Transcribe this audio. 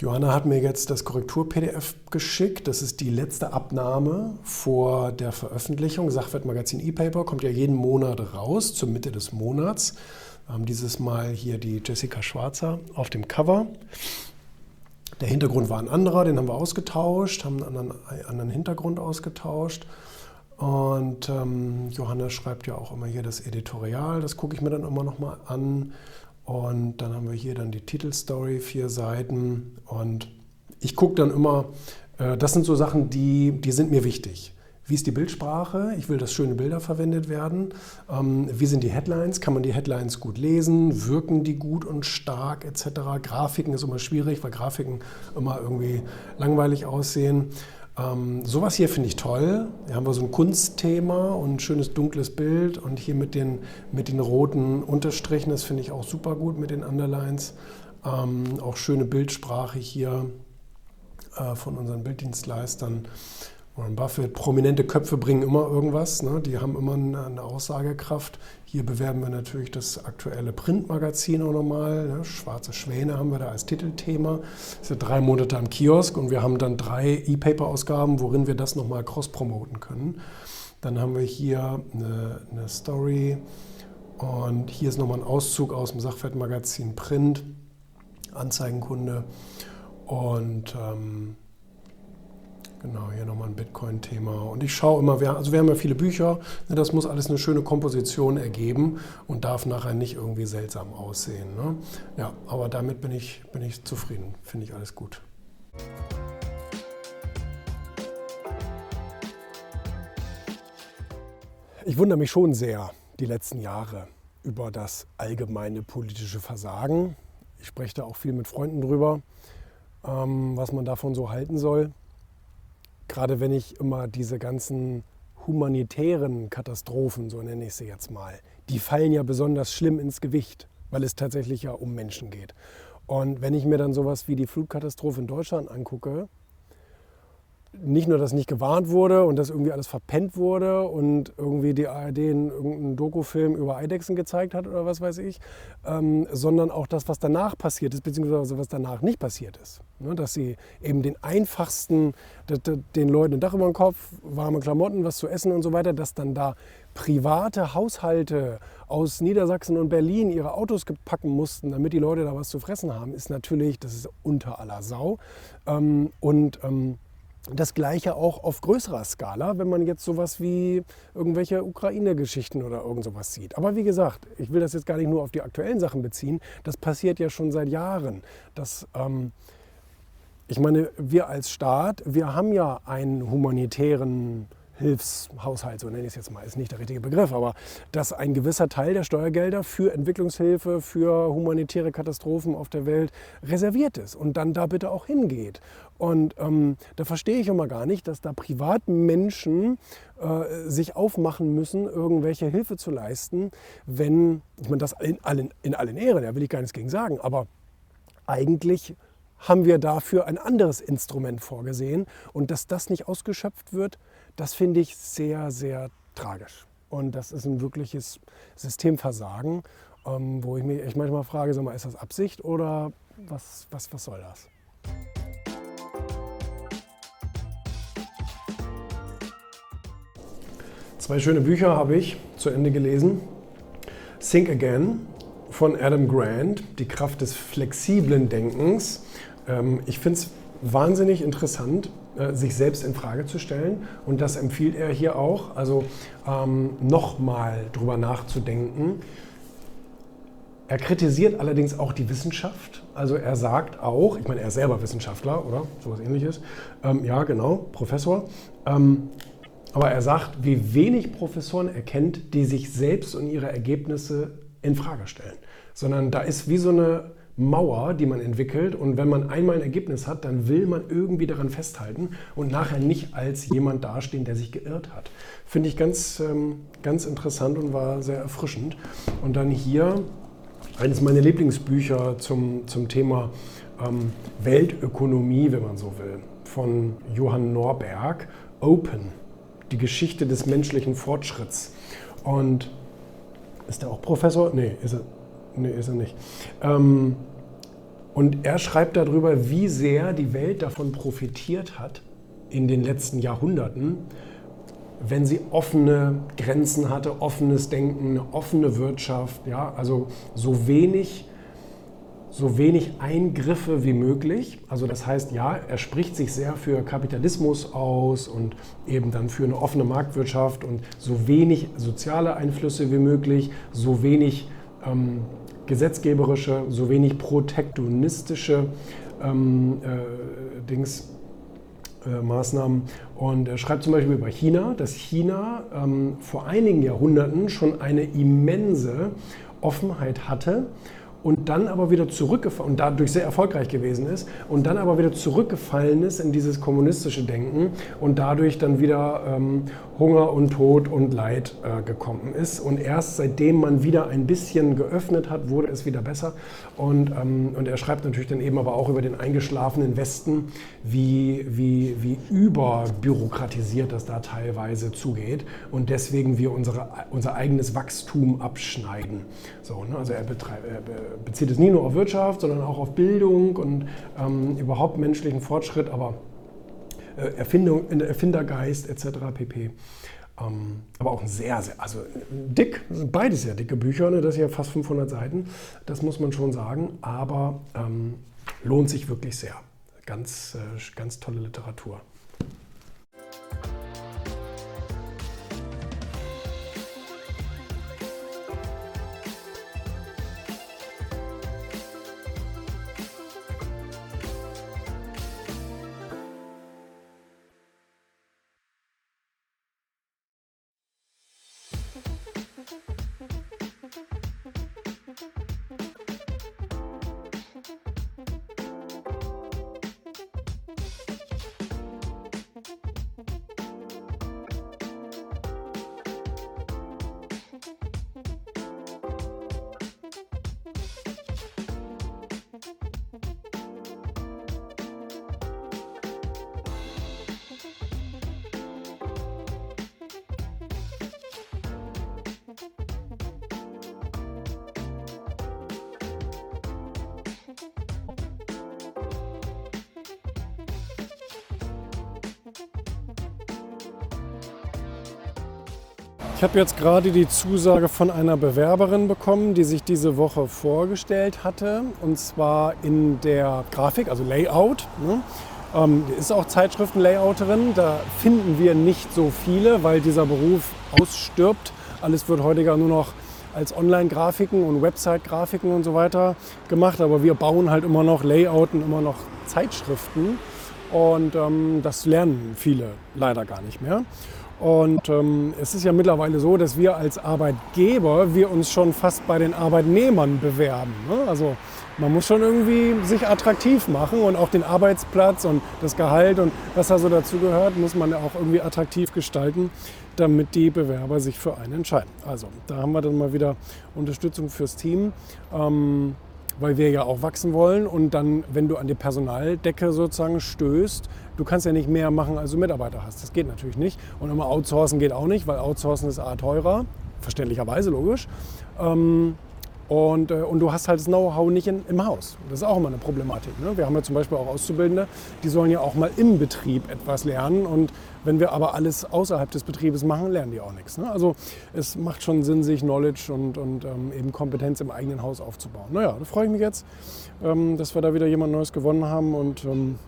Johanna hat mir jetzt das Korrektur-PDF geschickt. Das ist die letzte Abnahme vor der Veröffentlichung. Sachwertmagazin E-Paper kommt ja jeden Monat raus, zur Mitte des Monats. Wir haben dieses Mal hier die Jessica Schwarzer auf dem Cover. Der Hintergrund war ein anderer, den haben wir ausgetauscht, haben einen anderen, einen anderen Hintergrund ausgetauscht. Und ähm, Johanna schreibt ja auch immer hier das Editorial, das gucke ich mir dann immer nochmal an. Und dann haben wir hier dann die Titelstory, vier Seiten. Und ich gucke dann immer, äh, das sind so Sachen, die, die sind mir wichtig. Wie ist die Bildsprache? Ich will, dass schöne Bilder verwendet werden. Ähm, wie sind die Headlines? Kann man die Headlines gut lesen? Wirken die gut und stark etc.? Grafiken ist immer schwierig, weil Grafiken immer irgendwie langweilig aussehen. Ähm, sowas hier finde ich toll. Hier haben wir so ein Kunstthema und ein schönes dunkles Bild und hier mit den, mit den roten Unterstrichen, das finde ich auch super gut mit den Underlines. Ähm, auch schöne Bildsprache hier äh, von unseren Bilddienstleistern. Warren Buffett, prominente Köpfe bringen immer irgendwas, ne? die haben immer eine, Aussagekraft. Hier bewerben wir natürlich das aktuelle Printmagazin auch nochmal. Ne? Schwarze Schwäne haben wir da als Titelthema. Das ja drei Monate am Kiosk und wir haben dann drei E-Paper-Ausgaben, worin wir das nochmal cross-promoten können. Dann haben wir hier eine, eine Story und hier ist nochmal ein Auszug aus dem Sachwertmagazin Print, Anzeigenkunde und ähm, Genau, hier nochmal ein Bitcoin-Thema. Und ich schaue immer, also wir haben ja viele Bücher, ne, das muss alles eine schöne Komposition ergeben und darf nachher nicht irgendwie seltsam aussehen. Ne? Ja, aber damit bin ich, bin ich zufrieden, finde ich alles gut. Ich wundere mich schon sehr die letzten Jahre über das allgemeine politische Versagen. Ich spreche da auch viel mit Freunden drüber, ähm, was man davon so halten soll gerade wenn ich immer diese ganzen humanitären Katastrophen, so nenne ich sie jetzt mal, die fallen ja besonders schlimm ins Gewicht, weil es tatsächlich ja um Menschen geht. Und wenn ich mir dann sowas wie die Flugkatastrophe in Deutschland angucke, nicht nur, dass nicht gewarnt wurde und dass irgendwie alles verpennt wurde und irgendwie die ARD einen, irgendeinen Dokufilm über Eidechsen gezeigt hat oder was weiß ich, ähm, sondern auch das, was danach passiert ist, beziehungsweise was danach nicht passiert ist. Ne, dass sie eben den einfachsten, den Leuten ein Dach über den Kopf, warme Klamotten, was zu essen und so weiter, dass dann da private Haushalte aus Niedersachsen und Berlin ihre Autos packen mussten, damit die Leute da was zu fressen haben, ist natürlich, das ist unter aller Sau. Ähm, und ähm, das gleiche auch auf größerer Skala, wenn man jetzt sowas wie irgendwelche Ukraine-Geschichten oder irgend sowas sieht. Aber wie gesagt, ich will das jetzt gar nicht nur auf die aktuellen Sachen beziehen. Das passiert ja schon seit Jahren. Dass, ähm, ich meine, wir als Staat, wir haben ja einen humanitären Hilfshaushalt, so nenne ich es jetzt mal, ist nicht der richtige Begriff, aber dass ein gewisser Teil der Steuergelder für Entwicklungshilfe, für humanitäre Katastrophen auf der Welt reserviert ist und dann da bitte auch hingeht. Und ähm, da verstehe ich immer gar nicht, dass da Privatmenschen äh, sich aufmachen müssen, irgendwelche Hilfe zu leisten, wenn, ich meine, das in allen, in allen Ehren, da will ich gar nichts gegen sagen, aber eigentlich haben wir dafür ein anderes Instrument vorgesehen. Und dass das nicht ausgeschöpft wird, das finde ich sehr, sehr tragisch. Und das ist ein wirkliches Systemversagen, ähm, wo ich mich echt manchmal frage, sag mal, ist das Absicht oder was, was, was soll das? Zwei schöne Bücher habe ich zu Ende gelesen. Think Again von Adam Grant, die Kraft des flexiblen Denkens. Ähm, ich finde es wahnsinnig interessant, äh, sich selbst in Frage zu stellen. Und das empfiehlt er hier auch. Also ähm, nochmal drüber nachzudenken. Er kritisiert allerdings auch die Wissenschaft. Also er sagt auch, ich meine, er ist selber Wissenschaftler oder sowas ähnliches. Ähm, ja, genau, Professor. Ähm, aber er sagt, wie wenig Professoren erkennt, die sich selbst und ihre Ergebnisse in Frage stellen. Sondern da ist wie so eine Mauer, die man entwickelt. Und wenn man einmal ein Ergebnis hat, dann will man irgendwie daran festhalten und nachher nicht als jemand dastehen, der sich geirrt hat. Finde ich ganz, ähm, ganz interessant und war sehr erfrischend. Und dann hier eines meiner Lieblingsbücher zum, zum Thema ähm, Weltökonomie, wenn man so will, von Johann Norberg, Open, die Geschichte des menschlichen Fortschritts. Und ist er auch Professor? Nee, ist er, Nee, ist er nicht. Ähm, Und er schreibt darüber, wie sehr die Welt davon profitiert hat in den letzten Jahrhunderten, wenn sie offene Grenzen hatte, offenes Denken, eine offene Wirtschaft, ja, also so wenig so wenig Eingriffe wie möglich. Also das heißt, ja, er spricht sich sehr für Kapitalismus aus und eben dann für eine offene Marktwirtschaft und so wenig soziale Einflüsse wie möglich, so wenig ähm, gesetzgeberische, so wenig protektionistische ähm, äh, Dings. Äh, Maßnahmen. Und er schreibt zum Beispiel über China, dass China ähm, vor einigen Jahrhunderten schon eine immense Offenheit hatte und dann aber wieder zurückgefallen und dadurch sehr erfolgreich gewesen ist und dann aber wieder zurückgefallen ist in dieses kommunistische Denken und dadurch dann wieder ähm, Hunger und Tod und Leid äh, gekommen ist. Und erst seitdem man wieder ein bisschen geöffnet hat, wurde es wieder besser. Und, ähm, und er schreibt natürlich dann eben aber auch über den eingeschlafenen Westen, wie, wie, wie überbürokratisiert das da teilweise zugeht und deswegen wir unsere, unser eigenes Wachstum abschneiden. So, ne? Also er, betreibt, er bezieht es nie nur auf Wirtschaft, sondern auch auf Bildung und ähm, überhaupt menschlichen Fortschritt, aber äh, Erfindung, Erfindergeist etc. pp. Ähm, aber auch ein sehr, sehr, also dick, beides sehr dicke Bücher, ne? das ist ja fast 500 Seiten, das muss man schon sagen, aber ähm, lohnt sich wirklich sehr. Ganz, äh, ganz tolle Literatur. Okay. habe jetzt gerade die Zusage von einer Bewerberin bekommen, die sich diese Woche vorgestellt hatte. Und zwar in der Grafik, also Layout. Ne? Ähm, ist auch Zeitschriftenlayouterin. Da finden wir nicht so viele, weil dieser Beruf ausstirbt. Alles wird heute gar nur noch als Online-Grafiken und Website-Grafiken und so weiter gemacht. Aber wir bauen halt immer noch Layouten, immer noch Zeitschriften. Und ähm, das lernen viele leider gar nicht mehr. Und ähm, es ist ja mittlerweile so, dass wir als Arbeitgeber, wir uns schon fast bei den Arbeitnehmern bewerben. Ne? Also man muss schon irgendwie sich attraktiv machen und auch den Arbeitsplatz und das Gehalt und was da so dazu gehört, muss man ja auch irgendwie attraktiv gestalten, damit die Bewerber sich für einen entscheiden. Also da haben wir dann mal wieder Unterstützung fürs Team. Ähm, weil wir ja auch wachsen wollen. Und dann, wenn du an die Personaldecke sozusagen stößt, du kannst ja nicht mehr machen, als du Mitarbeiter hast. Das geht natürlich nicht. Und immer outsourcen geht auch nicht, weil outsourcen ist A teurer, verständlicherweise, logisch. Ähm, und, äh, und du hast halt das Know-how nicht in, im Haus. Das ist auch immer eine Problematik. Ne? Wir haben ja zum Beispiel auch Auszubildende, die sollen ja auch mal im Betrieb etwas lernen. Und wenn wir aber alles außerhalb des Betriebes machen, lernen die auch nichts. Ne? Also es macht schon Sinn, sich Knowledge und, und ähm, eben Kompetenz im eigenen Haus aufzubauen. Naja, da freue ich mich jetzt, ähm, dass wir da wieder jemand Neues gewonnen haben. Und ähm,